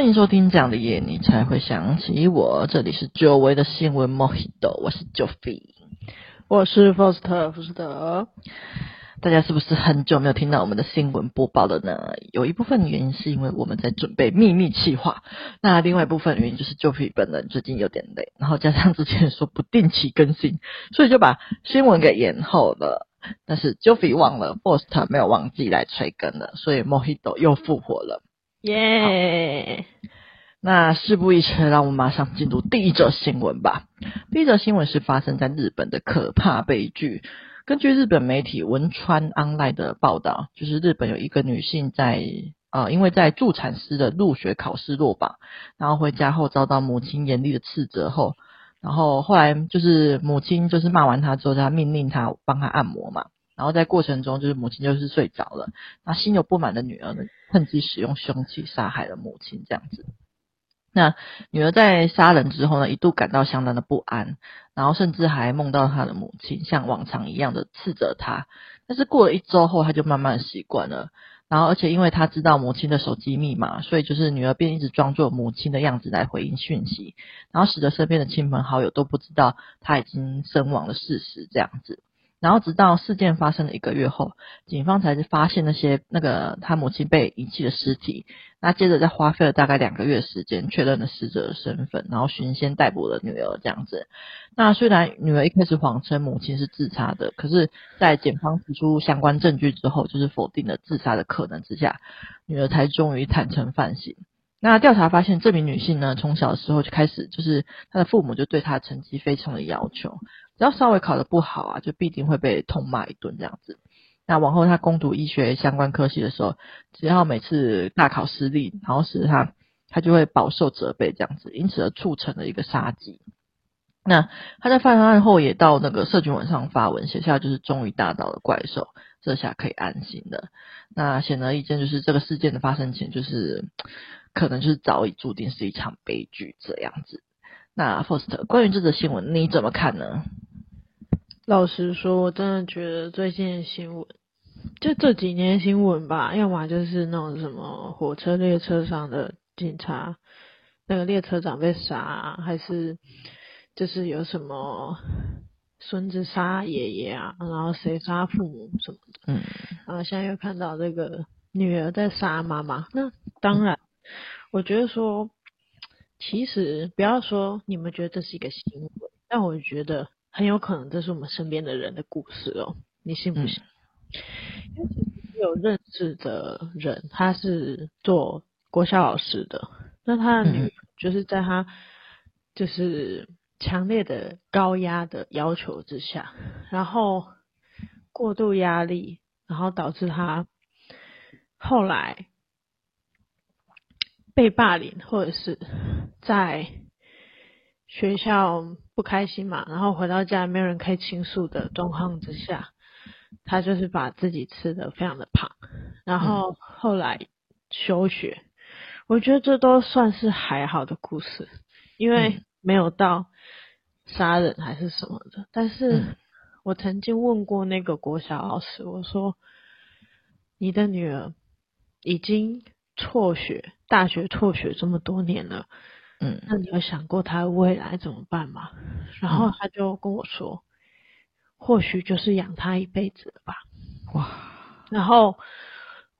欢迎收听这样的夜，你才会想起我。这里是久违的新闻 Mojito，我是 Joffy，我是 Foster 福斯特。大家是不是很久没有听到我们的新闻播报了呢？有一部分原因是因为我们在准备秘密企划，那另外一部分原因就是 Joffy 本人最近有点累，然后加上之前说不定期更新，所以就把新闻给延后了。但是 Joffy 忘了，Foster 没有忘记来催更了，所以 Mojito 又复活了。耶！那事不宜迟，让我们马上进入第一则新闻吧。第一则新闻是发生在日本的可怕悲剧。根据日本媒体文川 online 的报道，就是日本有一个女性在呃，因为在助产师的入学考试落榜，然后回家后遭到母亲严厉的斥责后，然后后来就是母亲就是骂完她之后，她命令她帮她按摩嘛。然后在过程中，就是母亲就是睡着了，那心有不满的女儿呢，趁机使用凶器杀害了母亲，这样子。那女儿在杀人之后呢，一度感到相当的不安，然后甚至还梦到她的母亲像往常一样的斥责她。但是过了一周后，她就慢慢习惯了。然后，而且因为她知道母亲的手机密码，所以就是女儿便一直装作母亲的样子来回应讯息，然后使得身边的亲朋好友都不知道她已经身亡的事实，这样子。然后直到事件发生了一个月后，警方才是发现那些那个他母亲被遗弃的尸体。那接着再花费了大概两个月时间确认了死者的身份，然后循线逮捕了女儿这样子。那虽然女儿一开始谎称母亲是自杀的，可是，在检方提出相关证据之后，就是否定了自杀的可能之下，女儿才终于坦诚犯行。那调查发现，这名女性呢，从小的时候就开始，就是她的父母就对她成绩非常的要求。只要稍微考得不好啊，就必定会被痛骂一顿这样子。那往后他攻读医学相关科系的时候，只要每次大考失利，然后使他他就会饱受责备这样子，因此而促成了一个杀机。那他在犯案后也到那个社群网上发文，写下就是终于打倒了怪兽，这下可以安心了。那显而易见，就是这个事件的发生前，就是可能就是早已注定是一场悲剧这样子。那 First 关于这则新闻你怎么看呢？老实说，我真的觉得最近的新闻，就这几年新闻吧，要么就是那种什么火车列车上的警察，那个列车长被杀，还是就是有什么孙子杀爷爷啊，然后谁杀父母什么的，嗯，然后现在又看到这个女儿在杀妈妈，那当然，我觉得说，其实不要说你们觉得这是一个新闻，但我觉得。很有可能这是我们身边的人的故事哦，你信不信？嗯、因为其实有认识的人，他是做国小老师的，那他的女儿就是在他就是强烈的高压的要求之下，然后过度压力，然后导致他后来被霸凌，或者是在学校。不开心嘛，然后回到家没有人可以倾诉的状况之下，他就是把自己吃得非常的胖，然后后来休学。我觉得这都算是还好的故事，因为没有到杀人还是什么的。但是我曾经问过那个国小老师，我说：“你的女儿已经辍学，大学辍学这么多年了。”嗯，那你有想过他未来怎么办吗？然后他就跟我说，或许就是养他一辈子了吧。哇！然后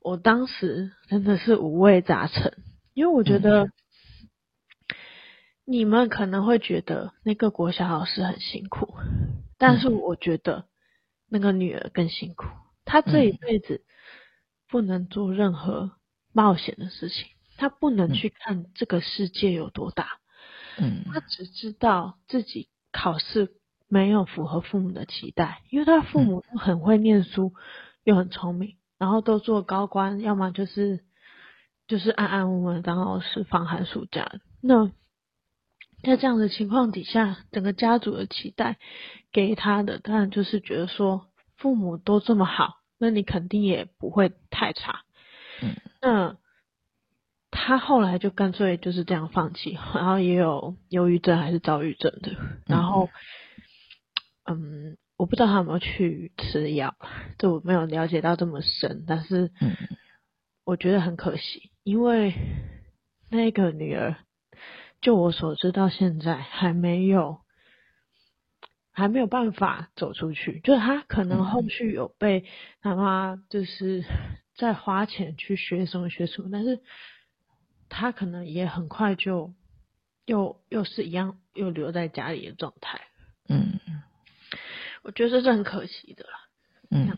我当时真的是五味杂陈，因为我觉得你们可能会觉得那个国小老师很辛苦，但是我觉得那个女儿更辛苦。她这一辈子不能做任何冒险的事情。他不能去看这个世界有多大，嗯，他只知道自己考试没有符合父母的期待，因为他父母很会念书，又很聪明，然后都做高官，要么就是就是安安稳稳当老师放寒暑假。那在这样的情况底下，整个家族的期待给他的，当然就是觉得说父母都这么好，那你肯定也不会太差，嗯，那。他后来就干脆就是这样放弃，然后也有忧郁症还是躁郁症的，然后，嗯，我不知道他有没有去吃药，这我没有了解到这么深，但是，我觉得很可惜，因为那个女儿，就我所知到现在还没有，还没有办法走出去。就是她可能后续有被他妈就是在花钱去学什么学什么，但是她可能也很快就又又是一样又留在家里的状态。嗯，我觉得这是很可惜的啦。嗯，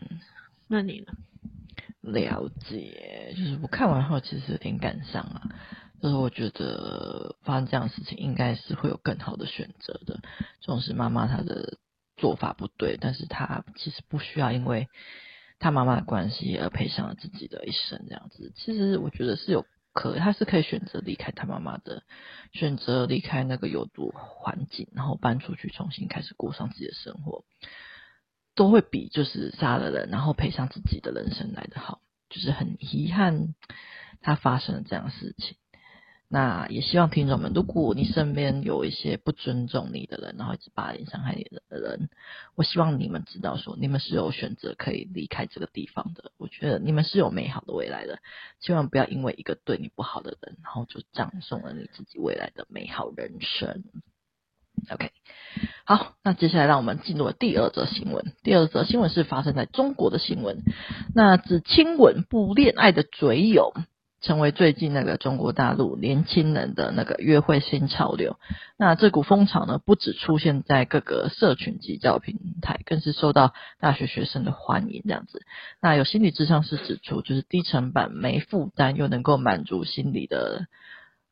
那你呢？了解，就是我看完后其实有点感伤啊。就是我觉得发生这样的事情，应该是会有更好的选择的。这种是妈妈她的做法不对，但是她其实不需要因为她妈妈的关系而赔上了自己的一生这样子。其实我觉得是有可，他是可以选择离开他妈妈的，选择离开那个有毒环境，然后搬出去重新开始过上自己的生活。都会比就是杀了人，然后赔上自己的人生来的好。就是很遗憾，他发生了这样的事情。那也希望听众们，如果你身边有一些不尊重你的人，然后一直霸凌伤害你的人，我希望你们知道说，你们是有选择可以离开这个地方的。我觉得你们是有美好的未来的，千万不要因为一个对你不好的人，然后就葬送了你自己未来的美好人生。OK，好，那接下来让我们进入了第二则新闻。第二则新闻是发生在中国的新闻，那只亲吻不恋爱的嘴友，成为最近那个中国大陆年轻人的那个约会新潮流。那这股风潮呢，不止出现在各个社群及教平台，更是受到大学学生的欢迎。这样子，那有心理智商师指出，就是低成本、没负担，又能够满足心理的。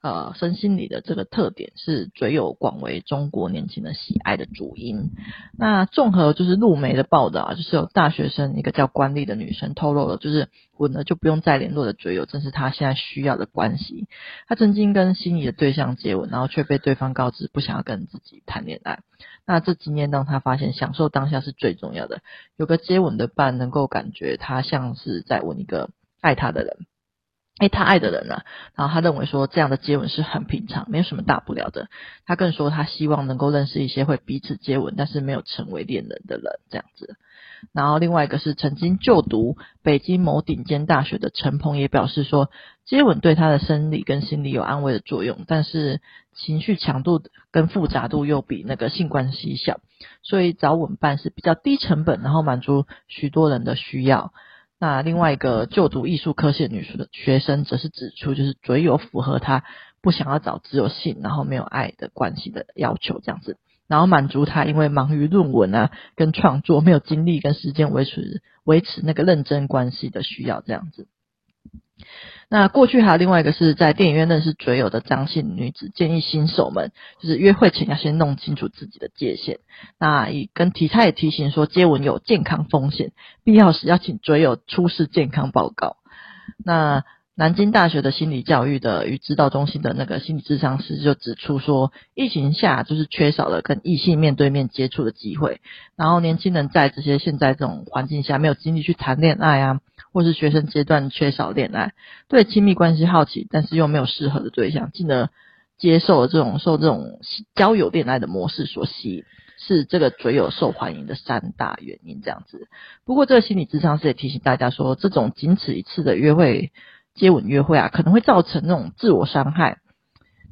呃，身心理的这个特点是嘴友广为中国年轻人喜爱的主因。那综合就是陆媒的报道啊，就是有大学生一个叫关丽的女生透露了，就是吻了就不用再联络的嘴友，正是她现在需要的关系。她曾经跟心仪的对象接吻，然后却被对方告知不想要跟自己谈恋爱。那这几年让她发现，享受当下是最重要的。有个接吻的伴，能够感觉她像是在吻一个爱她的人。诶，他爱的人呢、啊？然后他认为说这样的接吻是很平常，没有什么大不了的。他更说他希望能够认识一些会彼此接吻，但是没有成为恋人的人，这样子。然后另外一个是曾经就读北京某顶尖大学的陈鹏也表示说，接吻对他的生理跟心理有安慰的作用，但是情绪强度跟复杂度又比那个性关系小，所以找吻伴是比较低成本，然后满足许多人的需要。那另外一个就读艺术科系的女生的学生则是指出，就是嘴有符合她不想要找只有性然后没有爱的关系的要求，这样子，然后满足她因为忙于论文啊跟创作没有精力跟时间维持维持那个认真关系的需要，这样子。那过去还有另外一个是在电影院认识嘴友的张姓女子，建议新手们就是约会前要先弄清楚自己的界限。那也跟提他也提醒说，接吻有健康风险，必要时要请嘴友出示健康报告。那南京大学的心理教育的与指导中心的那个心理智商师就指出说，疫情下就是缺少了跟异性面对面接触的机会，然后年轻人在这些现在这种环境下没有精力去谈恋爱啊。或是学生阶段缺少恋爱，对亲密关系好奇，但是又没有适合的对象，进而接受了这种受这种交友恋爱的模式所吸引，是这个嘴友受欢迎的三大原因。这样子，不过这个心理咨商师也提醒大家说，这种仅此一次的约会接吻约会啊，可能会造成那种自我伤害。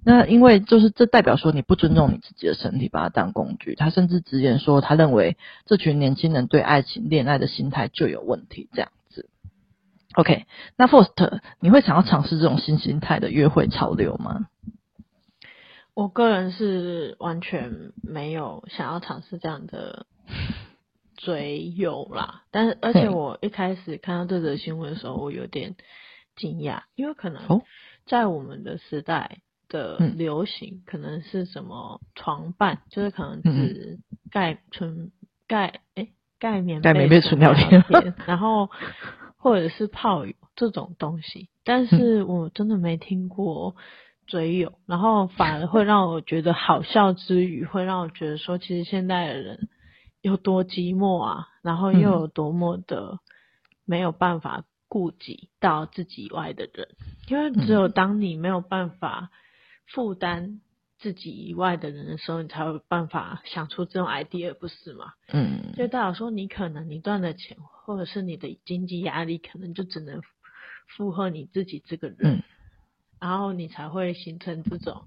那因为就是这代表说你不尊重你自己的身体，把它当工具。他甚至直言说，他认为这群年轻人对爱情恋爱的心态就有问题。这样子。OK，那 First，你会想要尝试这种新心态的约会潮流吗？我个人是完全没有想要尝试这样的嘴友啦，但是而且我一开始看到这则新闻的时候，我有点惊讶，因为可能在我们的时代的流行，可能是什么床伴，就是可能只盖纯盖哎盖棉盖棉被纯聊天，然后。或者是泡友这种东西，但是我真的没听过嘴友，嗯、然后反而会让我觉得好笑之余，会让我觉得说，其实现代的人有多寂寞啊，然后又有多么的没有办法顾及到自己以外的人，因为只有当你没有办法负担自己以外的人的时候，你才有办法想出这种 idea，不是吗？嗯，就代表说你可能你赚的钱，或者是你的经济压力，可能就只能负荷你自己这个人。嗯，然后你才会形成这种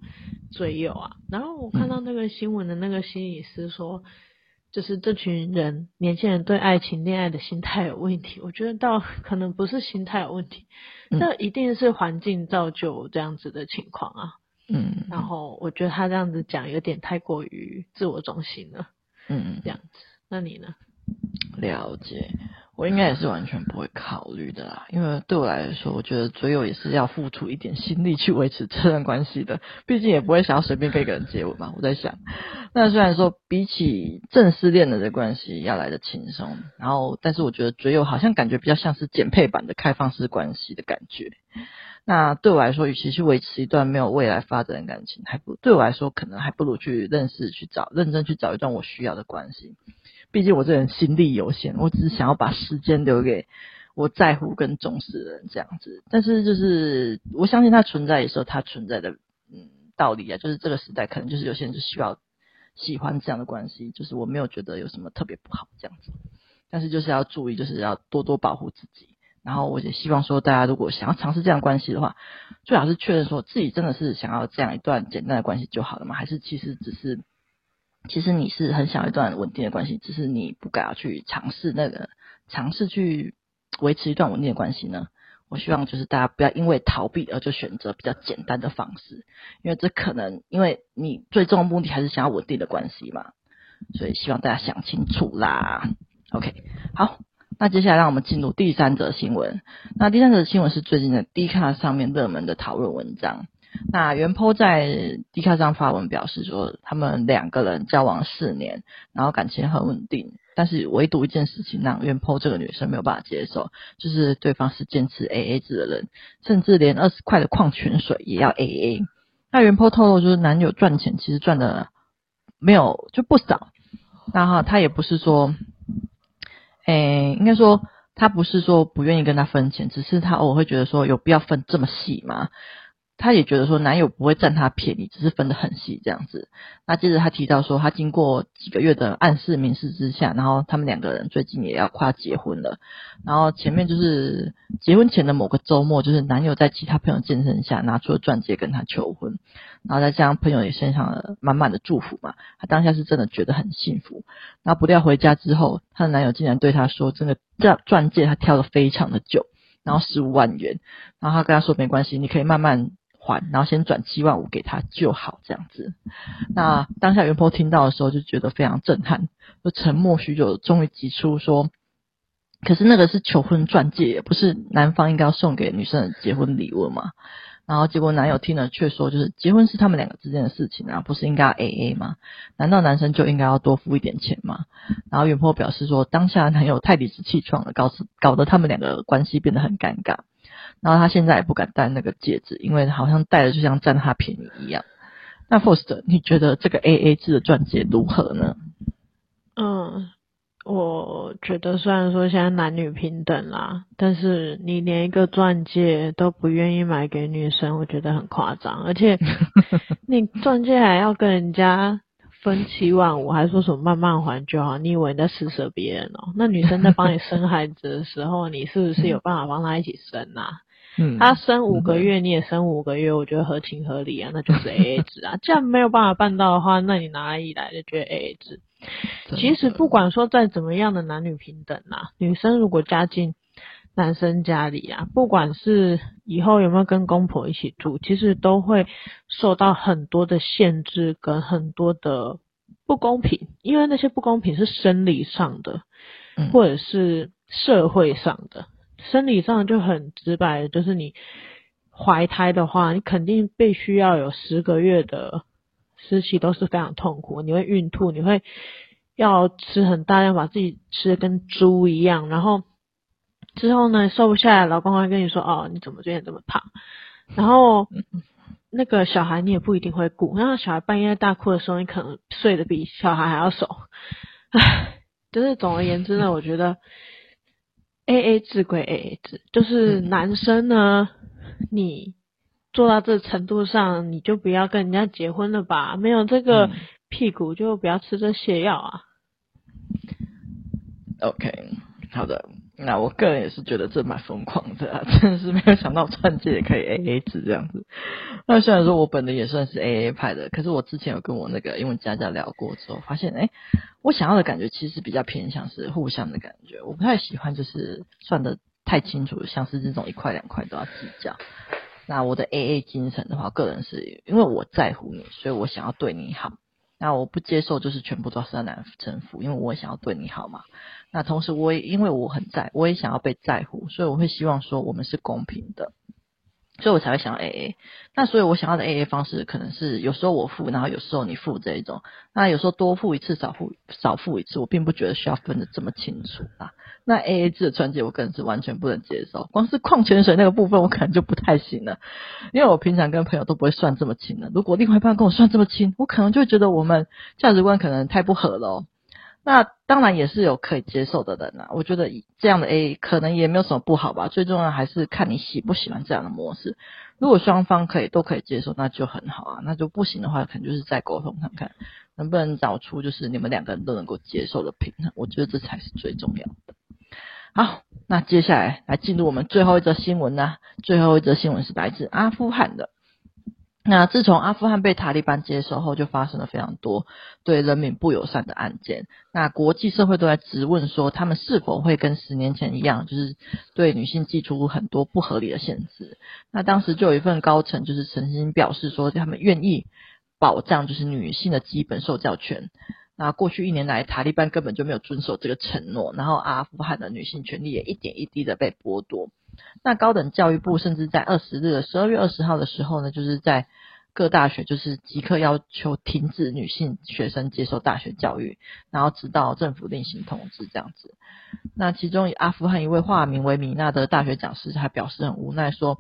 追友啊。然后我看到那个新闻的那个心理师说，就是这群人年轻人对爱情恋爱的心态有问题。我觉得倒可能不是心态有问题，这一定是环境造就这样子的情况啊。嗯。然后我觉得他这样子讲有点太过于自我中心了。嗯，这样子。那你呢？了解。我应该也是完全不会考虑的啦，因为对我来说，我觉得追友也是要付出一点心力去维持这段关系的，毕竟也不会想要随便跟一个人接吻嘛。我在想，那虽然说比起正式恋人的关系要来得轻松，然后，但是我觉得追友好像感觉比较像是减配版的开放式关系的感觉。那对我来说，与其去维持一段没有未来发展的感情，还不对我来说，可能还不如去认识、去找、认真去找一段我需要的关系。毕竟我这人心力有限，我只是想要把时间留给我在乎跟重视的人这样子。但是就是我相信它存在的时候，它存在的嗯道理啊，就是这个时代可能就是有些人就需要喜欢这样的关系，就是我没有觉得有什么特别不好这样子。但是就是要注意，就是要多多保护自己。然后我也希望说，大家如果想要尝试这样关系的话，最好是确认说自己真的是想要这样一段简单的关系就好了嘛？还是其实只是？其实你是很想一段稳定的关系，只是你不敢要去尝试那个尝试去维持一段稳定的关系呢？我希望就是大家不要因为逃避而就选择比较简单的方式，因为这可能因为你最终的目的还是想要稳定的关系嘛，所以希望大家想清楚啦。OK，好，那接下来让我们进入第三则新闻。那第三则新闻是最近的 dica 上面热门的讨论文章。那原 po 在 Dcard 上发文表示说，他们两个人交往四年，然后感情很稳定，但是唯独一件事情让原 po 这个女生没有办法接受，就是对方是坚持 AA 制的人，甚至连二十块的矿泉水也要 AA。那原 po 透露就是男友赚钱其实赚的没有就不少，然后他也不是说，诶，应该说他不是说不愿意跟他分钱，只是他偶尔会觉得说有必要分这么细吗？她也觉得说男友不会占她便宜，只是分得很细这样子。那接着她提到说，她经过几个月的暗示明示之下，然后他们两个人最近也要快要结婚了。然后前面就是结婚前的某个周末，就是男友在其他朋友见证下拿出了钻戒跟她求婚，然后再加上朋友也献上了满满的祝福嘛，她当下是真的觉得很幸福。那不料回家之后，她的男友竟然对她说：“真的，这钻戒他挑了非常的久，然后十五万元。”然后他跟他说：“没关系，你可以慢慢。”还，然后先转七万五给他就好，这样子。那当下元波听到的时候就觉得非常震撼，就沉默许久，终于挤出说：“可是那个是求婚钻戒，不是男方应该要送给女生的结婚礼物吗？”然后结果男友听了却说：“就是结婚是他们两个之间的事情啊，不是应该要 AA 吗？难道男生就应该要多付一点钱吗？”然后元波表示说：“当下男友太理直气壮了，搞搞得他们两个关系变得很尴尬。”然后他现在也不敢戴那个戒指，因为好像戴了就像占他便宜一样。那 forst 你觉得这个 AA 制的钻戒如何呢？嗯，我觉得虽然说现在男女平等啦，但是你连一个钻戒都不愿意买给女生，我觉得很夸张。而且 你钻戒还要跟人家分七万五，还说什么慢慢还就好？你以为你在施舍别人哦？那女生在帮你生孩子的时候，你是不是有办法帮她一起生啊？嗯，他生五个月，你也生五个月，我觉得合情合理啊，那就是 A A 制啊。既然没有办法办到的话，那你哪里来的觉得 A A 制？其实不管说再怎么样的男女平等啊，女生如果嫁进男生家里啊，不管是以后有没有跟公婆一起住，其实都会受到很多的限制跟很多的不公平，因为那些不公平是生理上的，或者是社会上的。生理上就很直白，就是你怀胎的话，你肯定必须要有十个月的时期都是非常痛苦，你会孕吐，你会要吃很大量，把自己吃的跟猪一样，然后之后呢，瘦不下来，老公会跟你说，哦，你怎么最近这么胖？然后那个小孩你也不一定会顾，然后小孩半夜大哭的时候，你可能睡得比小孩还要熟，唉，就是总而言之呢，我觉得。A A 制归 A A 制，就是男生呢，你做到这程度上，你就不要跟人家结婚了吧？没有这个屁股，就不要吃这泻药啊。OK，好的。那我个人也是觉得这蛮疯狂的啊，真的是没有想到钻戒也可以 AA 制这样子。那虽然说我本人也算是 AA 派的，可是我之前有跟我那个英文家教聊过之后，发现哎，我想要的感觉其实比较偏向是互相的感觉，我不太喜欢就是算的太清楚，像是这种一块两块都要计较。那我的 AA 精神的话，个人是因为我在乎你，所以我想要对你好。那我不接受就是全部都是要男生付，因为我也想要对你好嘛。那同时我也因为我很在，我也想要被在乎，所以我会希望说我们是公平的，所以我才会想 AA。那所以我想要的 AA 方式可能是有时候我付，然后有时候你付这一种。那有时候多付一次，少付少付一次，我并不觉得需要分得这么清楚啊。那 AA 制的钻戒，我个人是完全不能接受。光是矿泉水那个部分，我可能就不太行了，因为我平常跟朋友都不会算这么清的。如果另外一半跟我算这么清，我可能就会觉得我们价值观可能太不合了哦。那当然也是有可以接受的人啊，我觉得这样的 A 可能也没有什么不好吧。最重要还是看你喜不喜欢这样的模式。如果双方可以都可以接受，那就很好啊。那就不行的话，可能就是再沟通看看，能不能找出就是你们两个人都能够接受的平衡。我觉得这才是最重要的。好，那接下来来进入我们最后一则新闻呢。最后一则新闻是来自阿富汗的。那自从阿富汗被塔利班接收后，就发生了非常多对人民不友善的案件。那国际社会都在质问说，他们是否会跟十年前一样，就是对女性寄出很多不合理的限制。那当时就有一份高层就是曾经表示说，他们愿意保障就是女性的基本受教权。那过去一年来，塔利班根本就没有遵守这个承诺，然后阿富汗的女性权利也一点一滴的被剥夺。那高等教育部甚至在二十日，十二月二十号的时候呢，就是在各大学就是即刻要求停止女性学生接受大学教育，然后直到政府另行通知这样子。那其中阿富汗一位化名为米娜的大学讲师还表示很无奈说，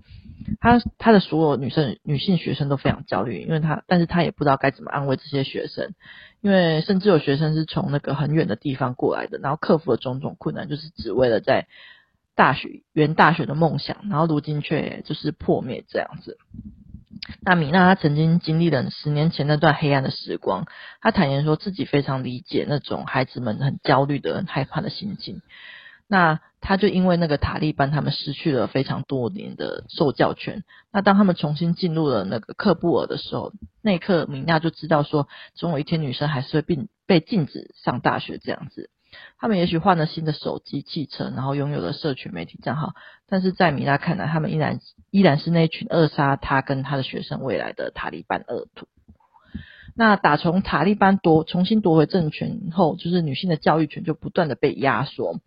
他他的所有女生女性学生都非常焦虑，因为他但是他也不知道该怎么安慰这些学生。因为甚至有学生是从那个很远的地方过来的，然后克服了种种困难，就是只为了在大学圆大学的梦想，然后如今却就是破灭这样子。那米娜她曾经经历了十年前那段黑暗的时光，她坦言说自己非常理解那种孩子们很焦虑的、很害怕的心情。那她就因为那个塔利班，他们失去了非常多年的受教权。那当他们重新进入了那个喀布尔的时候，那一刻米娜就知道说，总有一天女生还是会被被禁止上大学这样子。他们也许换了新的手机、汽车，然后拥有了社群媒体账号，但是在米拉看来，他们依然依然是那群扼杀他跟他的学生未来的塔利班恶徒。那打从塔利班夺重新夺回政权后，就是女性的教育权就不断的被压缩。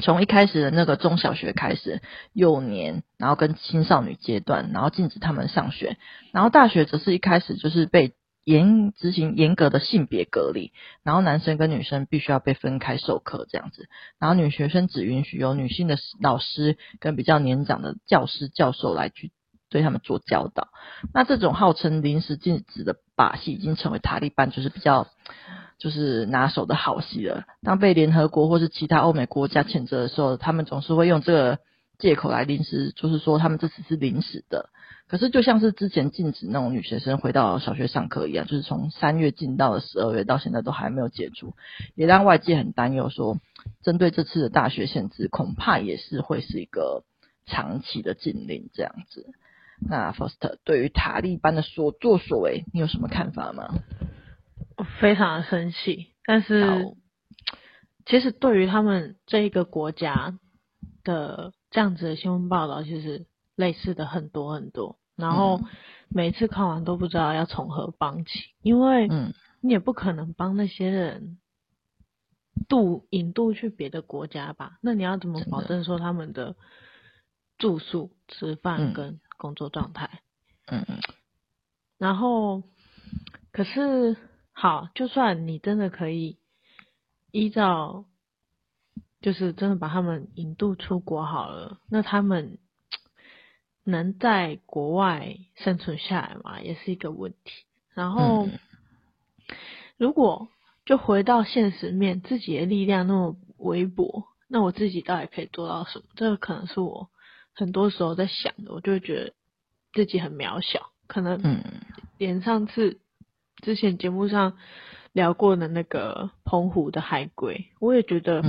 从一开始的那个中小学开始，幼年，然后跟青少女阶段，然后禁止他们上学，然后大学则是一开始就是被严执行严格的性别隔离，然后男生跟女生必须要被分开授课这样子，然后女学生只允许由女性的老师跟比较年长的教师教授来去对他们做教导。那这种号称临时禁止的把戏，已经成为塔利班就是比较。就是拿手的好戏了。当被联合国或是其他欧美国家谴责的时候，他们总是会用这个借口来临时，就是说他们这次是临时的。可是就像是之前禁止那种女学生回到小学上课一样，就是从三月禁到了十二月，到现在都还没有解除，也让外界很担忧，说针对这次的大学限制，恐怕也是会是一个长期的禁令这样子。那 Foster 对于塔利班的所作所为，你有什么看法吗？我非常的生气，但是其实对于他们这一个国家的这样子的新闻报道，其实类似的很多很多，然后每次看完都不知道要从何帮起，因为你也不可能帮那些人渡引渡去别的国家吧？那你要怎么保证说他们的住宿、吃饭跟工作状态？嗯嗯，然后可是。好，就算你真的可以依照，就是真的把他们引渡出国好了，那他们能在国外生存下来嘛？也是一个问题。然后，如果就回到现实面，自己的力量那么微薄，那我自己到底可以做到什么？这个可能是我很多时候在想的，我就会觉得自己很渺小，可能连上次。之前节目上聊过的那个澎湖的海龟，我也觉得，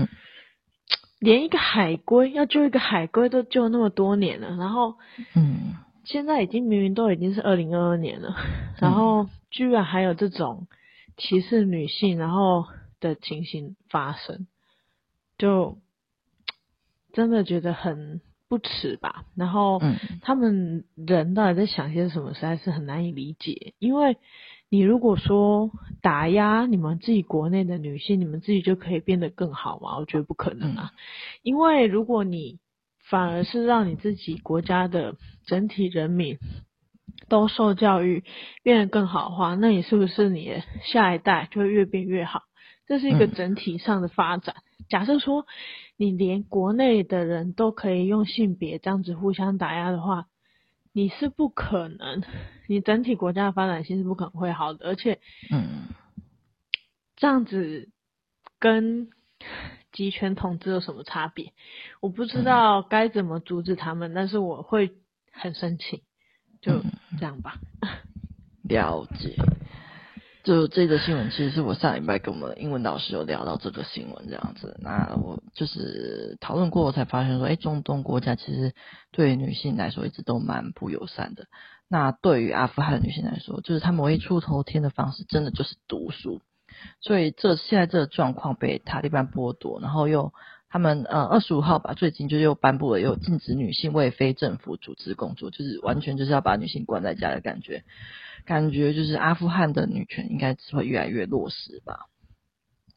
连一个海龟要救一个海龟都救那么多年了，然后，嗯，现在已经明明都已经是二零二二年了，然后居然还有这种歧视女性然后的情形发生，就真的觉得很不齿吧。然后，他们人到底在想些什么，实在是很难以理解，因为。你如果说打压你们自己国内的女性，你们自己就可以变得更好吗？我觉得不可能啊，因为如果你反而是让你自己国家的整体人民都受教育，变得更好的话，那你是不是你的下一代就会越变越好？这是一个整体上的发展。假设说你连国内的人都可以用性别这样子互相打压的话。你是不可能，你整体国家的发展性是不可能会好的，而且，嗯，这样子跟集权统治有什么差别？我不知道该怎么阻止他们，但是我会很生气，就这样吧。了解。就这个新闻，其实是我上礼拜跟我们英文老师有聊到这个新闻这样子。那我就是讨论过，我才发现说，哎，中东国家其实对女性来说一直都蛮不友善的。那对于阿富汗女性来说，就是她们唯一出头天的方式，真的就是读书。所以这现在这个状况被塔利班剥夺，然后又他们呃二十五号吧，最近就又颁布了又禁止女性为非政府组织工作，就是完全就是要把女性关在家的感觉。感觉就是阿富汗的女权应该只会越来越落实吧，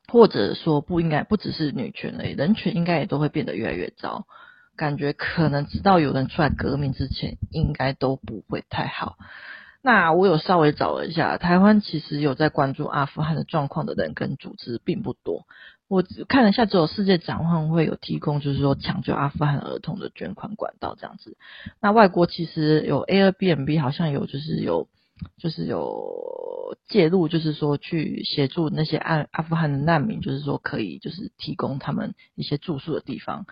或者说不应该不只是女权而已，人权应该也都会变得越来越糟。感觉可能直到有人出来革命之前，应该都不会太好。那我有稍微找了一下，台湾其实有在关注阿富汗的状况的人跟组织并不多。我看了一下，只有世界展望会有提供，就是说抢救阿富汗儿童的捐款管道这样子。那外国其实有 Airbnb，好像有就是有。就是有介入，就是说去协助那些阿阿富汗的难民，就是说可以就是提供他们一些住宿的地方。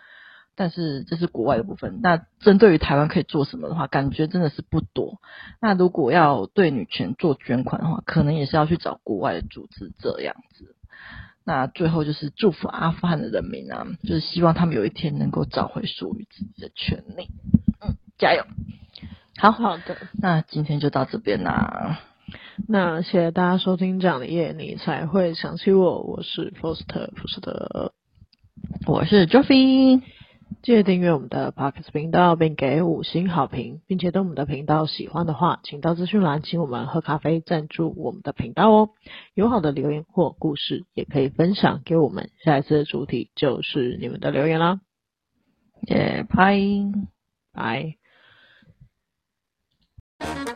但是这是国外的部分。那针对于台湾可以做什么的话，感觉真的是不多。那如果要对女权做捐款的话，可能也是要去找国外的组织这样子。那最后就是祝福阿富汗的人民啊，就是希望他们有一天能够找回属于自己的权利。嗯，加油！好好的，那今天就到这边啦。那谢谢大家收听，这样的夜你才会想起我。我是 Foster 福斯特，我是 Joffy。记得订阅我们的 Podcast 频道，并给五星好评，并且对我们的频道喜欢的话，请到资讯栏请我们喝咖啡赞助我们的频道哦。有好的留言或故事，也可以分享给我们。下一次的主题就是你们的留言啦。耶，拜拜。